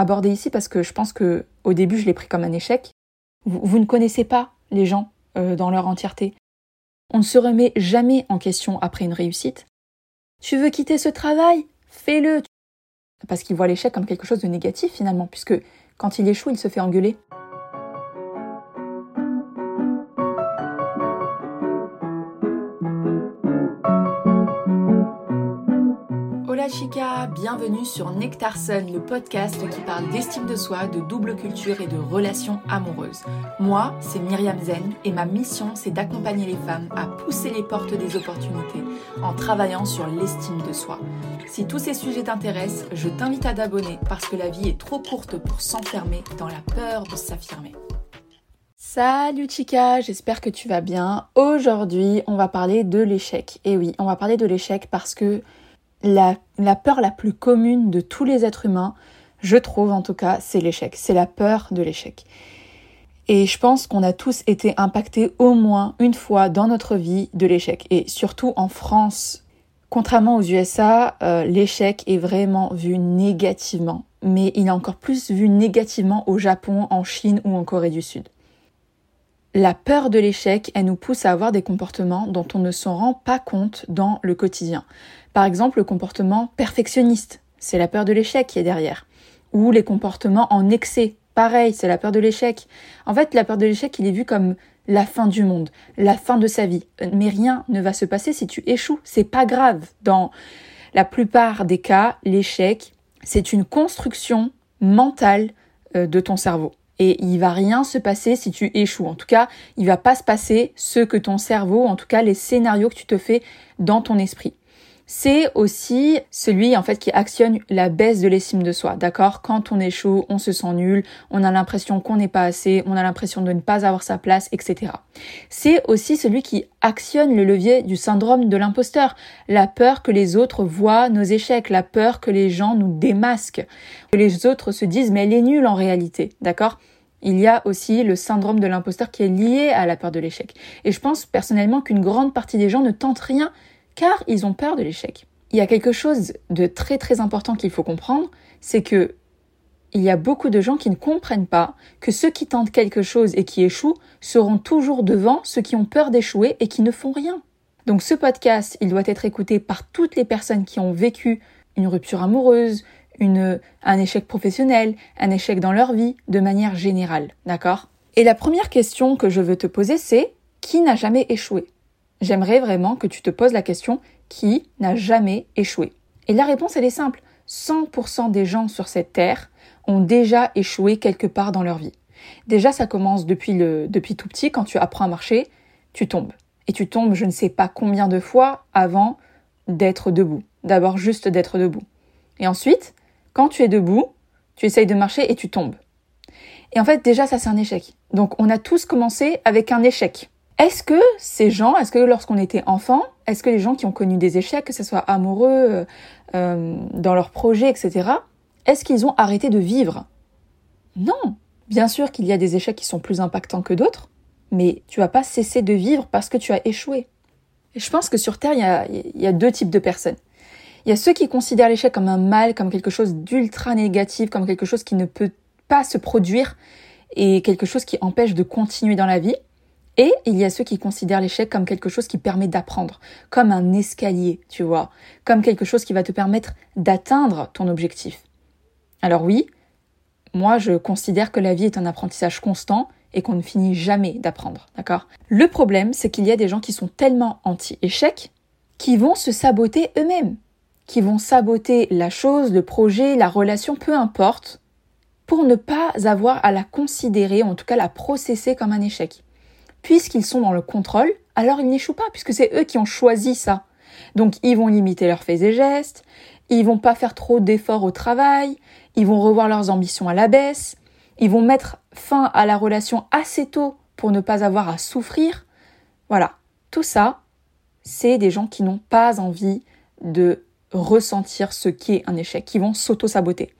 aborder ici parce que je pense que au début je l'ai pris comme un échec. Vous, ne connaissez pas les gens euh, dans leur entièreté. On ne se remet jamais en question après une réussite. Tu veux quitter ce travail? Fais-le. Parce qu'il voit l'échec comme quelque chose de négatif finalement, puisque quand il échoue, il se fait engueuler. Chica, bienvenue sur Nectar Sun, le podcast qui parle d'estime de soi, de double culture et de relations amoureuses. Moi, c'est Myriam Zen et ma mission, c'est d'accompagner les femmes à pousser les portes des opportunités en travaillant sur l'estime de soi. Si tous ces sujets t'intéressent, je t'invite à t'abonner parce que la vie est trop courte pour s'enfermer dans la peur de s'affirmer. Salut chica, j'espère que tu vas bien. Aujourd'hui, on va parler de l'échec. Et oui, on va parler de l'échec parce que la, peur la plus commune de tous les êtres humains, je trouve en tout cas, c'est l'échec. C'est la peur de l'échec. Et je pense qu'on a tous été impactés au moins une fois dans notre vie de l'échec. Et surtout en France, contrairement aux USA, euh, l'échec est vraiment vu négativement. Mais il est encore plus vu négativement au Japon, en Chine ou en Corée du Sud. La peur de l'échec, elle nous pousse à avoir des comportements dont on ne s'en rend pas compte dans le quotidien. Par exemple, le comportement perfectionniste, c'est la peur de l'échec qui est derrière. Ou les comportements en excès, pareil, c'est la peur de l'échec. En fait, la peur de l'échec, il est vu comme la fin du monde, la fin de sa vie. Mais rien ne va se passer si tu échoues. C'est pas grave. Dans la plupart des cas, l'échec, c'est une construction mentale euh, de ton cerveau et il va rien se passer si tu échoues. En tout cas, il va pas se passer ce que ton cerveau, en tout cas les scénarios que tu te fais dans ton esprit c'est aussi celui en fait qui actionne la baisse de l'estime de soi. D'accord? Quand on échoue, on se sent nul, on a l'impression qu'on n'est pas assez, on a l'impression de ne pas avoir sa place, etc. C'est aussi celui qui actionne le levier du syndrome de l'imposteur, la peur que les autres voient nos échecs, la peur que les gens nous démasquent, que les autres se disent mais elle est nulle en réalité. D'accord? Il y a aussi le syndrome de l'imposteur qui est lié à la peur de l'échec. Et je pense personnellement qu'une grande partie des gens ne tentent rien car ils ont peur de l'échec. Il y a quelque chose de très très important qu'il faut comprendre, c'est que il y a beaucoup de gens qui ne comprennent pas que ceux qui tentent quelque chose et qui échouent seront toujours devant ceux qui ont peur d'échouer et qui ne font rien. Donc ce podcast, il doit être écouté par toutes les personnes qui ont vécu une rupture amoureuse, un échec professionnel, un échec dans leur vie, de manière générale, d'accord? Et la première question que je veux te poser, c'est qui n'a jamais échoué? J'aimerais vraiment que tu te poses la question qui n'a jamais échoué? Et la réponse, elle est simple. 100% des gens sur cette terre ont déjà échoué quelque part dans leur vie. Déjà, ça commence depuis, le, depuis tout petit, quand tu apprends à marcher, tu tombes. Et tu tombes je ne sais pas combien de fois avant d'être debout. D'abord juste d'être debout. Et ensuite, quand tu es debout, tu essayes de marcher et tu tombes. Et en fait, déjà, ça c'est un échec. Donc on a tous commencé avec un échec. Est-ce que ces gens, est-ce que lorsqu'on était enfant, est-ce que les gens qui ont connu des échecs, que ce soit amoureux, euh, euh, dans leurs projets, etc., est-ce qu'ils ont arrêté de vivre? Non. Bien sûr qu'il y a des échecs qui sont plus impactants que d'autres, mais tu vas pas cesser de vivre parce que tu as échoué. Et je pense que sur Terre, il y a, y a deux types de personnes. Il y a ceux qui considèrent l'échec comme un mal, comme quelque chose d'ultra négatif, comme quelque chose qui ne peut pas se produire et quelque chose qui empêche de continuer dans la vie. Et il y a ceux qui considèrent l'échec comme quelque chose qui permet d'apprendre, comme un escalier, tu vois, comme quelque chose qui va te permettre d'atteindre ton objectif. Alors oui, moi je considère que la vie est un apprentissage constant et qu'on ne finit jamais d'apprendre, d'accord? Le problème, c'est qu'il y a des gens qui sont tellement anti-échec qui vont se saboter eux-mêmes, qui vont saboter la chose, le projet, la relation, peu importe, pour ne pas avoir à la considérer, en tout cas la processer comme un échec puisqu'ils sont dans le contrôle, alors ils n'échouent pas, puisque c'est eux qui ont choisi ça. Donc ils vont limiter leurs faits et gestes, ils vont pas faire trop d'efforts au travail, ils vont revoir leurs ambitions à la baisse, ils vont mettre fin à la relation assez tôt pour ne pas avoir à souffrir. Voilà, tout ça, c'est des gens qui n'ont pas envie de ressentir ce qu'est un échec, qui vont s'auto-saboter.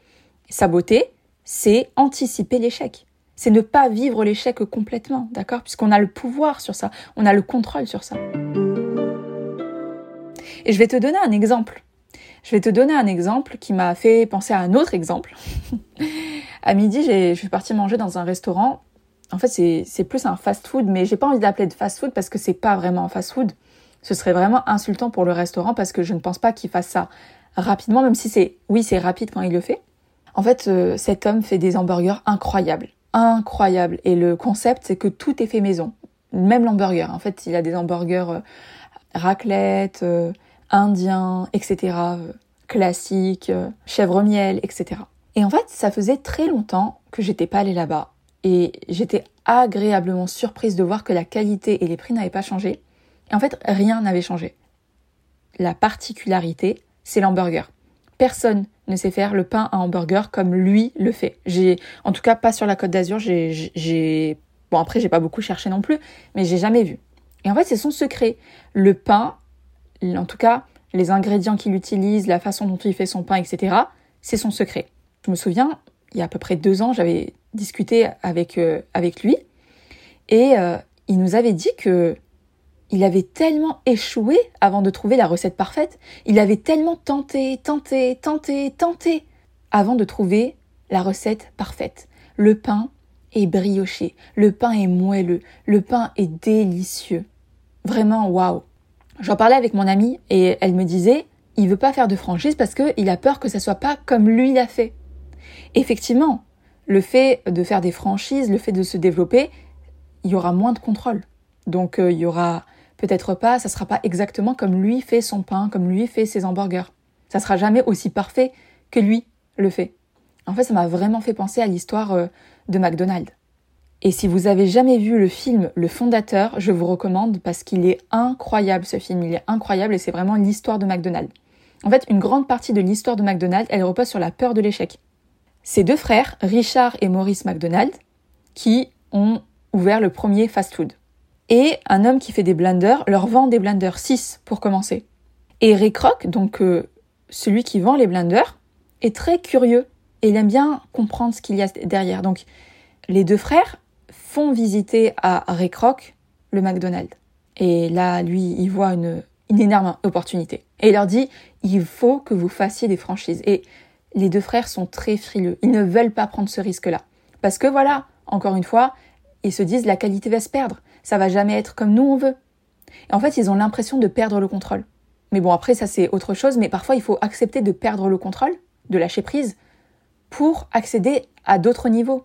Saboter, c'est anticiper l'échec c'est ne pas vivre l'échec complètement, d'accord? Puisqu'on a le pouvoir sur ça, on a le contrôle sur ça. Et je vais te donner un exemple. Je vais te donner un exemple qui m'a fait penser à un autre exemple. à midi, je suis partie manger dans un restaurant. En fait, c'est plus un fast-food, mais j'ai pas envie d'appeler de fast-food parce que c'est pas vraiment un fast-food. Ce serait vraiment insultant pour le restaurant parce que je ne pense pas qu'il fasse ça rapidement, même si c'est, oui, c'est rapide quand il le fait. En fait, euh, cet homme fait des hamburgers incroyables. Incroyables. Et le concept, c'est que tout est fait maison. Même l'hamburger. En fait, il a des hamburgers euh, raclette, euh, indiens, etc. classiques, chèvre miel, etc. Et en fait, ça faisait très longtemps que j'étais pas allée là-bas. Et j'étais agréablement surprise de voir que la qualité et les prix n'avaient pas changé. En fait, rien n'avait changé. La particularité, c'est l'hamburger. Personne ne sait faire le pain à hamburger comme lui le fait. J'ai, en tout cas, pas sur la Côte d'Azur. J'ai, bon après, j'ai pas beaucoup cherché non plus, mais j'ai jamais vu. Et en fait, c'est son secret. Le pain, en tout cas, les ingrédients qu'il utilise, la façon dont il fait son pain, etc. C'est son secret. Je me souviens, il y a à peu près deux ans, j'avais discuté avec euh, avec lui et euh, il nous avait dit que il avait tellement échoué avant de trouver la recette parfaite, il avait tellement tenté, tenté, tenté, tenté avant de trouver la recette parfaite. Le pain est brioché, le pain est moelleux, le pain est délicieux. Vraiment, waouh. J'en parlais avec mon amie et elle me disait, il veut pas faire de franchise parce qu'il a peur que ça soit pas comme lui l'a fait. Effectivement, le fait de faire des franchises, le fait de se développer, il y aura moins de contrôle. Donc euh, il y aura peut-être pas, ça sera pas exactement comme lui fait son pain, comme lui fait ses hamburgers. Ça sera jamais aussi parfait que lui le fait. En fait, ça m'a vraiment fait penser à l'histoire euh, de McDonald's. Et si vous avez jamais vu le film Le Fondateur, je vous recommande parce qu'il est incroyable ce film, il est incroyable et c'est vraiment l'histoire de McDonald's. En fait, une grande partie de l'histoire de McDonald's, elle repose sur la peur de l'échec. Ces deux frères, Richard et Maurice McDonald, qui ont ouvert le premier fast-food et un homme qui fait des blenders leur vend des blenders 6 pour commencer. Et Ray Kroc, donc euh, celui qui vend les blenders, est très curieux et il aime bien comprendre ce qu'il y a derrière. Donc les deux frères font visiter à Ray Kroc le McDonald's. Et là, lui, il voit une, une énorme opportunité. Et il leur dit, il faut que vous fassiez des franchises. Et les deux frères sont très frileux. Ils ne veulent pas prendre ce risque-là. Parce que voilà, encore une fois, ils se disent la qualité va se perdre ça va jamais être comme nous on veut. Et en fait, ils ont l'impression de perdre le contrôle. Mais bon, après, ça c'est autre chose, mais parfois il faut accepter de perdre le contrôle, de lâcher prise, pour accéder à d'autres niveaux.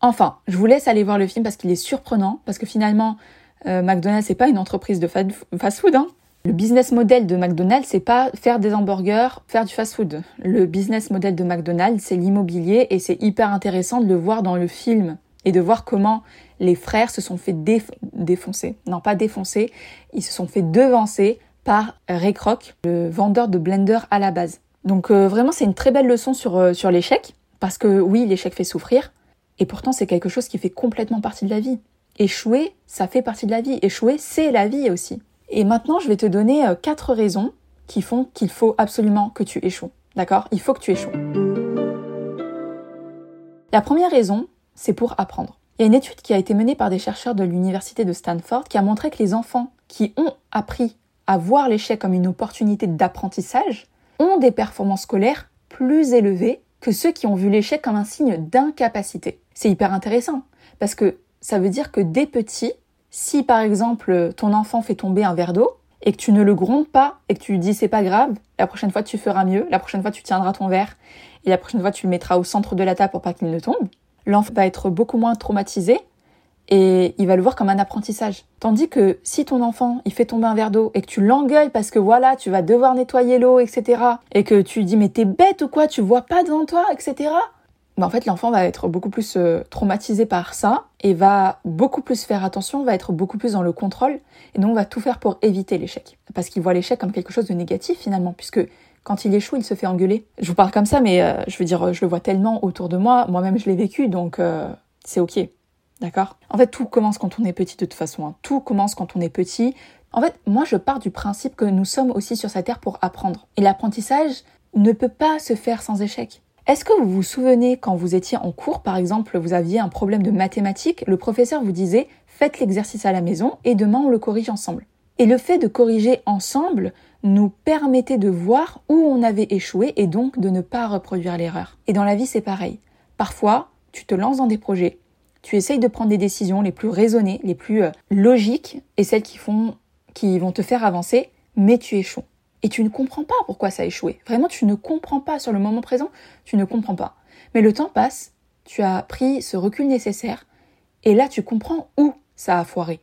Enfin, je vous laisse aller voir le film parce qu'il est surprenant, parce que finalement, euh, McDonald's, c'est pas une entreprise de fast-food. Hein. Le business model de McDonald's, c'est pas faire des hamburgers, faire du fast-food. Le business model de McDonald's, c'est l'immobilier et c'est hyper intéressant de le voir dans le film et de voir comment les frères se sont fait défoncer. Non, pas défoncer, ils se sont fait devancer par Ray Kroc, le vendeur de blender à la base. Donc euh, vraiment, c'est une très belle leçon sur, euh, sur l'échec, parce que oui, l'échec fait souffrir, et pourtant c'est quelque chose qui fait complètement partie de la vie. Échouer, ça fait partie de la vie. Échouer, c'est la vie aussi. Et maintenant, je vais te donner euh, quatre raisons qui font qu'il faut absolument que tu échoues. D'accord? Il faut que tu échoues. La première raison, c'est pour apprendre. Il y a une étude qui a été menée par des chercheurs de l'université de Stanford qui a montré que les enfants qui ont appris à voir l'échec comme une opportunité d'apprentissage ont des performances scolaires plus élevées que ceux qui ont vu l'échec comme un signe d'incapacité. C'est hyper intéressant parce que ça veut dire que dès petit, si par exemple ton enfant fait tomber un verre d'eau et que tu ne le grondes pas et que tu lui dis c'est pas grave, la prochaine fois tu feras mieux, la prochaine fois tu tiendras ton verre et la prochaine fois tu le mettras au centre de la table pour pas qu'il ne tombe, l'enfant va être beaucoup moins traumatisé et il va le voir comme un apprentissage. Tandis que si ton enfant, il fait tomber un verre d'eau et que tu l'engueules parce que voilà, tu vas devoir nettoyer l'eau, etc. et que tu dis mais t'es bête ou quoi, tu vois pas devant toi, etc. Ben en fait, l'enfant va être beaucoup plus euh, traumatisé par ça et va beaucoup plus faire attention, va être beaucoup plus dans le contrôle et donc va tout faire pour éviter l'échec. Parce qu'il voit l'échec comme quelque chose de négatif finalement, puisque quand il échoue, il se fait engueuler. Je vous parle comme ça, mais euh, je veux dire, je le vois tellement autour de moi. Moi-même, je l'ai vécu, donc euh, c'est ok. D'accord? En fait, tout commence quand on est petit de toute façon. Hein. Tout commence quand on est petit. En fait, moi, je pars du principe que nous sommes aussi sur cette terre pour apprendre. Et l'apprentissage ne peut pas se faire sans échec. Est-ce que vous vous souvenez quand vous étiez en cours, par exemple, vous aviez un problème de mathématiques, le professeur vous disait faites l'exercice à la maison et demain on le corrige ensemble. Et le fait de corriger ensemble nous permettait de voir où on avait échoué et donc de ne pas reproduire l'erreur. Et dans la vie, c'est pareil. Parfois, tu te lances dans des projets, tu essayes de prendre des décisions les plus raisonnées, les plus euh, logiques et celles qui, font, qui vont te faire avancer, mais tu échoues. Et tu ne comprends pas pourquoi ça a échoué. Vraiment, tu ne comprends pas sur le moment présent, tu ne comprends pas. Mais le temps passe, tu as pris ce recul nécessaire, et là tu comprends où ça a foiré.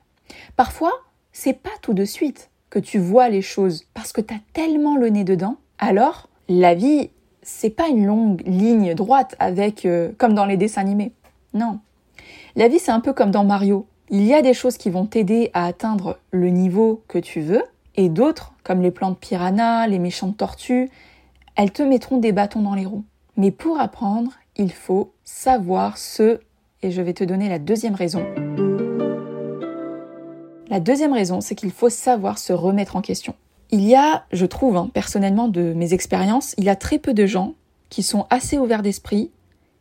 Parfois, c'est pas tout de suite que tu vois les choses parce que tu as tellement le nez dedans. Alors, la vie, c'est pas une longue ligne droite avec euh, comme dans les dessins animés. Non. La vie, c'est un peu comme dans Mario. Il y a des choses qui vont t'aider à atteindre le niveau que tu veux et d'autres, comme les plantes piranha, les méchantes tortues, elles te mettront des bâtons dans les roues. Mais pour apprendre, il faut savoir ce, et je vais te donner la deuxième raison. La deuxième raison, c'est qu'il faut savoir se remettre en question. Il y a, je trouve, hein, personnellement de mes expériences, il y a très peu de gens qui sont assez ouverts d'esprit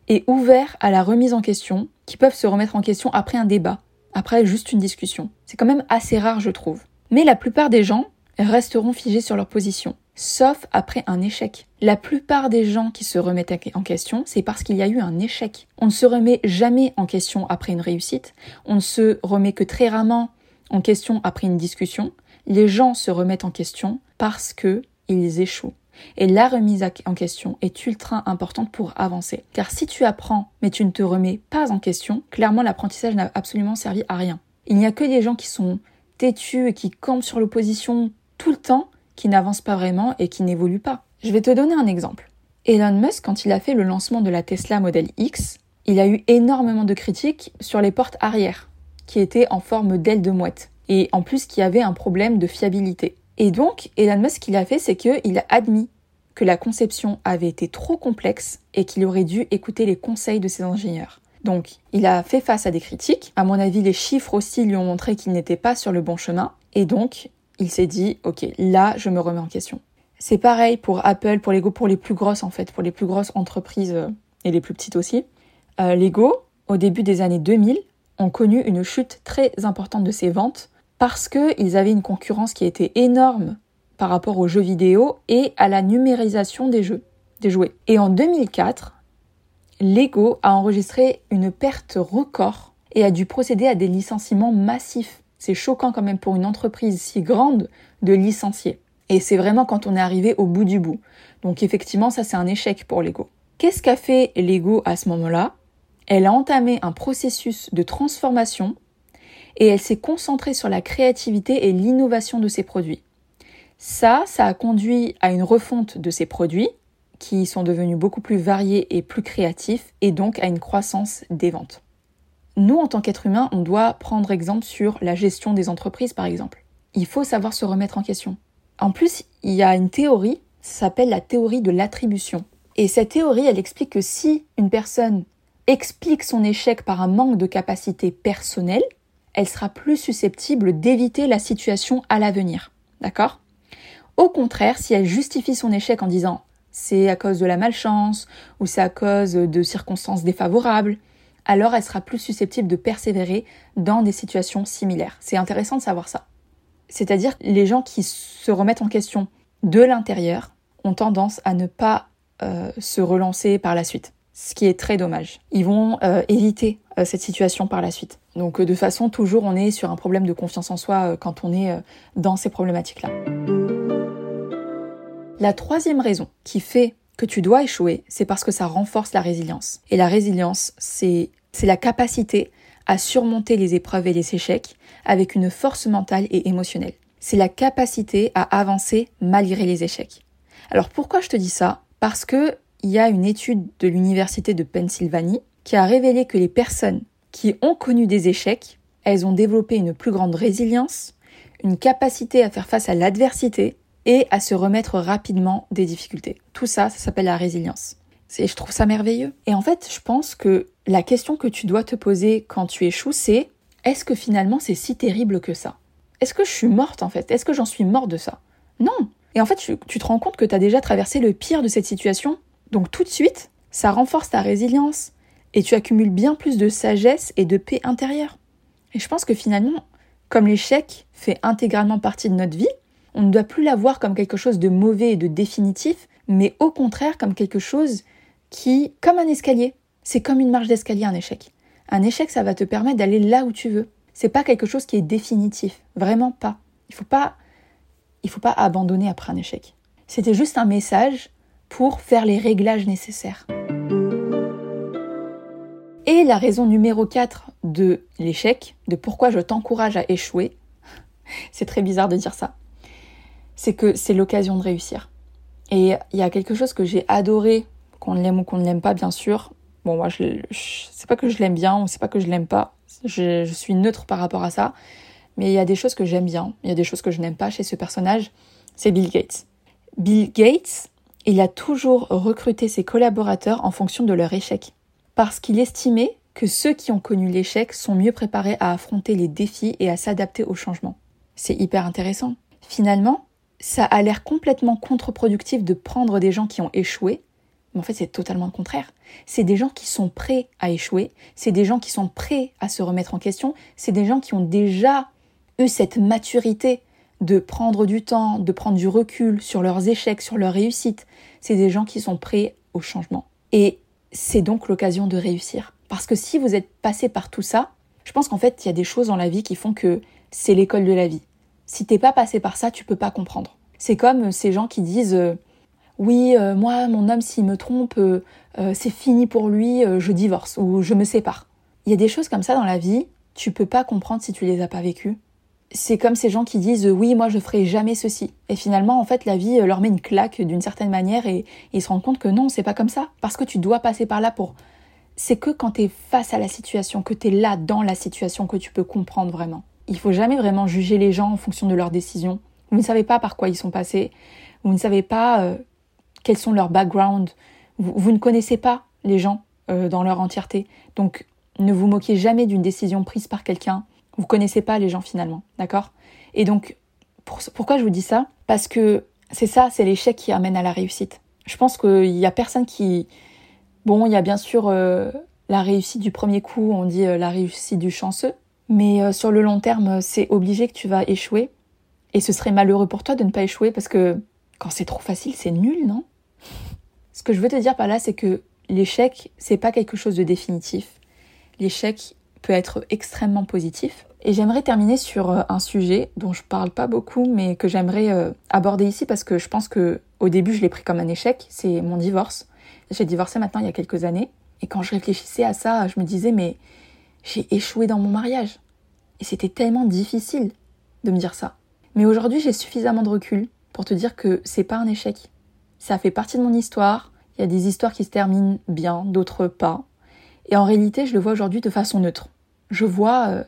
et ouverts à la remise en question, qui peuvent se remettre en question après un débat, après juste une discussion. C'est quand même assez rare, je trouve. Mais la plupart des gens resteront figés sur leur position, sauf après un échec. La plupart des gens qui se remettent en question, c'est parce qu'il y a eu un échec. On ne se remet jamais en question après une réussite, on ne se remet que très rarement en question après une discussion. Les gens se remettent en question parce que ils échouent. Et la remise en question est ultra importante pour avancer. Car si tu apprends mais tu ne te remets pas en question, clairement l'apprentissage n'a absolument servi à rien. Il n'y a que des gens qui sont têtus et qui campent sur l'opposition tout le temps, qui n'avancent pas vraiment et qui n'évoluent pas. Je vais te donner un exemple. Elon Musk, quand il a fait le lancement de la Tesla Model X, il a eu énormément de critiques sur les portes arrière, qui étaient en forme d'aile de mouette, et en plus qui avaient un problème de fiabilité. Et donc, Elon Musk, ce a fait, c'est qu'il a admis que la conception avait été trop complexe et qu'il aurait dû écouter les conseils de ses ingénieurs. Donc, il a fait face à des critiques. À mon avis, les chiffres aussi lui ont montré qu'il n'était pas sur le bon chemin. Et donc, il s'est dit, OK, là, je me remets en question. C'est pareil pour Apple, pour Lego, pour les plus grosses en fait, pour les plus grosses entreprises euh, et les plus petites aussi. Euh, Lego, au début des années 2000, ont connu une chute très importante de ses ventes parce qu'ils avaient une concurrence qui était énorme par rapport aux jeux vidéo et à la numérisation des jeux, des jouets. Et en 2004, Lego a enregistré une perte record et a dû procéder à des licenciements massifs. C'est choquant quand même pour une entreprise si grande de licencier. Et c'est vraiment quand on est arrivé au bout du bout. Donc effectivement, ça c'est un échec pour Lego. Qu'est-ce qu'a fait Lego à ce moment-là? Elle a entamé un processus de transformation et elle s'est concentrée sur la créativité et l'innovation de ses produits. Ça, ça a conduit à une refonte de ses produits qui sont devenus beaucoup plus variés et plus créatifs et donc à une croissance des ventes. Nous, en tant qu'êtres humains, on doit prendre exemple sur la gestion des entreprises, par exemple. Il faut savoir se remettre en question. En plus, il y a une théorie, ça s'appelle la théorie de l'attribution. Et cette théorie, elle explique que si une personne explique son échec par un manque de capacité personnelle, elle sera plus susceptible d'éviter la situation à l'avenir. D'accord? Au contraire, si elle justifie son échec en disant c'est à cause de la malchance ou c'est à cause de circonstances défavorables, alors elle sera plus susceptible de persévérer dans des situations similaires. C'est intéressant de savoir ça. C'est-à-dire les gens qui se remettent en question de l'intérieur ont tendance à ne pas euh, se relancer par la suite, ce qui est très dommage. Ils vont euh, éviter euh, cette situation par la suite. Donc de façon, toujours on est sur un problème de confiance en soi quand on est dans ces problématiques-là. La troisième raison qui fait que tu dois échouer, c'est parce que ça renforce la résilience. Et la résilience, c'est la capacité à surmonter les épreuves et les échecs avec une force mentale et émotionnelle. C'est la capacité à avancer malgré les échecs. Alors pourquoi je te dis ça? Parce que il y a une étude de l'université de Pennsylvanie qui a révélé que les personnes qui ont connu des échecs, elles ont développé une plus grande résilience, une capacité à faire face à l'adversité et à se remettre rapidement des difficultés. Tout ça, ça s'appelle la résilience. Et je trouve ça merveilleux. Et en fait, je pense que la question que tu dois te poser quand tu échoues, c'est est-ce que finalement c'est si terrible que ça? Est-ce que je suis morte en fait? Est-ce que j'en suis morte de ça? Non. Et en fait, tu, te rends compte que tu as déjà traversé le pire de cette situation. Donc tout de suite, ça renforce ta résilience et tu accumules bien plus de sagesse et de paix intérieure. Et je pense que finalement, comme l'échec fait intégralement partie de notre vie, on ne doit plus la voir comme quelque chose de mauvais et de définitif, mais au contraire comme quelque chose qui, comme un escalier, C'est comme une marche d'escalier, un échec. Un échec, ça va te permettre d'aller là où tu veux. C'est pas quelque chose qui est définitif. Vraiment pas. Il faut pas, il faut pas abandonner après un échec. C'était juste un message pour faire les réglages nécessaires. Et la raison numéro 4 de l'échec, de pourquoi je t'encourage à échouer, c'est très bizarre de dire ça, c'est que c'est l'occasion de réussir. Et il y a quelque chose que j'ai adoré, qu'on l'aime ou qu'on ne l'aime pas bien sûr. Bon moi je, sais pas que je l'aime bien ou c'est pas que je l'aime pas, je, je suis neutre par rapport à ça, mais il y a des choses que j'aime bien, il y a des choses que je n'aime pas chez ce personnage, c'est Bill Gates. Bill Gates, il a toujours recruté ses collaborateurs en fonction de leur échec parce qu'il estimait que ceux qui ont connu l'échec sont mieux préparés à affronter les défis et à s'adapter aux changements. C'est hyper intéressant. Finalement, ça a l'air complètement contre-productif de prendre des gens qui ont échoué, mais en fait c'est totalement le contraire. C'est des gens qui sont prêts à échouer, c'est des gens qui sont prêts à se remettre en question, c'est des gens qui ont déjà eu cette maturité de prendre du temps, de prendre du recul sur leurs échecs, sur leurs réussites. C'est des gens qui sont prêts au changement. Et c'est donc l'occasion de réussir. Parce que si vous êtes passé par tout ça, je pense qu'en fait, il y a des choses dans la vie qui font que c'est l'école de la vie. Si t'es pas passé par ça, tu peux pas comprendre. C'est comme ces gens qui disent euh, oui, euh, moi, mon homme, s'il me trompe, euh, c'est fini pour lui, je divorce ou je me sépare. Il y a des choses comme ça dans la vie, tu peux pas comprendre si tu les as pas vécues c'est comme ces gens qui disent oui moi je ferai jamais ceci. Et finalement en fait la vie leur met une claque d'une certaine manière et, ils se rendent compte que non c'est pas comme ça. Parce que tu dois passer par là pour c'est que quand tu es face à la situation que tu es là dans la situation que tu peux comprendre vraiment. Il faut jamais vraiment juger les gens en fonction de leurs décisions. Vous ne savez pas par quoi ils sont passés. Vous ne savez pas euh, quels sont leurs backgrounds. Vous, ne connaissez pas les gens euh, dans leur entièreté. Donc ne vous moquez jamais d'une décision prise par quelqu'un vous connaissez pas les gens finalement, d'accord? Et donc, pourquoi je vous dis ça? Parce que c'est ça, c'est l'échec qui amène à la réussite. Je pense qu'il y a personne qui... Bon, il y a bien sûr euh, la réussite du premier coup, on dit euh, la réussite du chanceux, mais euh, sur le long terme, c'est obligé que tu vas échouer. Et ce serait malheureux pour toi de ne pas échouer parce que quand c'est trop facile, c'est nul, non? Ce que je veux te dire par là, c'est que l'échec, c'est pas quelque chose de définitif. L'échec peut être extrêmement positif. Et j'aimerais terminer sur euh, un sujet dont je parle pas beaucoup, mais que j'aimerais euh, aborder ici parce que je pense que au début je l'ai pris comme un échec. C'est mon divorce. J'ai divorcé maintenant il y a quelques années. Et quand je réfléchissais à ça, je me disais mais j'ai échoué dans mon mariage. Et c'était tellement difficile de me dire ça. Mais aujourd'hui j'ai suffisamment de recul pour te dire que c'est pas un échec. Ça fait partie de mon histoire. Il y a des histoires qui se terminent bien, d'autres pas. Et en réalité, je le vois aujourd'hui de façon neutre. Je vois euh,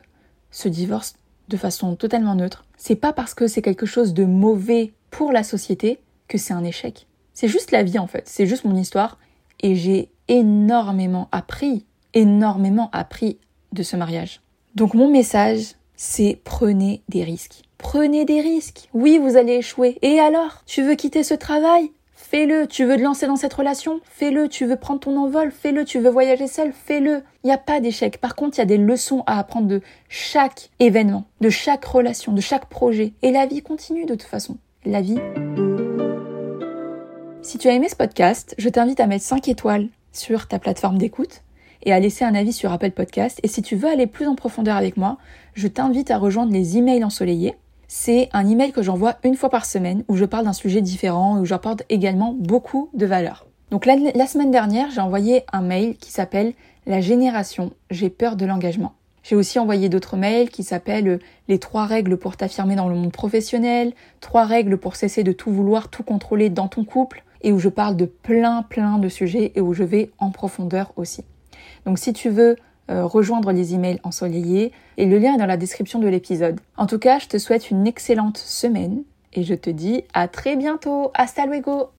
ce divorce de façon totalement neutre. C'est pas parce que c'est quelque chose de mauvais pour la société que c'est un échec. C'est juste la vie en fait, c'est juste mon histoire et j'ai énormément appris, énormément appris de ce mariage. Donc mon message, c'est prenez des risques. Prenez des risques. Oui, vous allez échouer. Et alors? Tu veux quitter ce travail? Fais-le. Tu veux te lancer dans cette relation? Fais-le. Tu veux prendre ton envol? Fais-le. Tu veux voyager seul? Fais-le. Il n'y a pas d'échec. Par contre, il y a des leçons à apprendre de chaque événement, de chaque relation, de chaque projet. Et la vie continue de toute façon. La vie. Si tu as aimé ce podcast, je t'invite à mettre 5 étoiles sur ta plateforme d'écoute et à laisser un avis sur Apple Podcast. Et si tu veux aller plus en profondeur avec moi, je t'invite à rejoindre les emails ensoleillés c'est un email que j'envoie une fois par semaine où je parle d'un sujet différent et où j'apporte également beaucoup de valeur. Donc la, la semaine dernière, j'ai envoyé un mail qui s'appelle La génération, j'ai peur de l'engagement. J'ai aussi envoyé d'autres mails qui s'appellent les trois règles pour t'affirmer dans le monde professionnel, trois règles pour cesser de tout vouloir, tout contrôler dans ton couple, et où je parle de plein plein de sujets et où je vais en profondeur aussi. Donc si tu veux euh, rejoindre les emails ensoleillés et le lien est dans la description de l'épisode. En tout cas, je te souhaite une excellente semaine et je te dis à très bientôt. Hasta luego!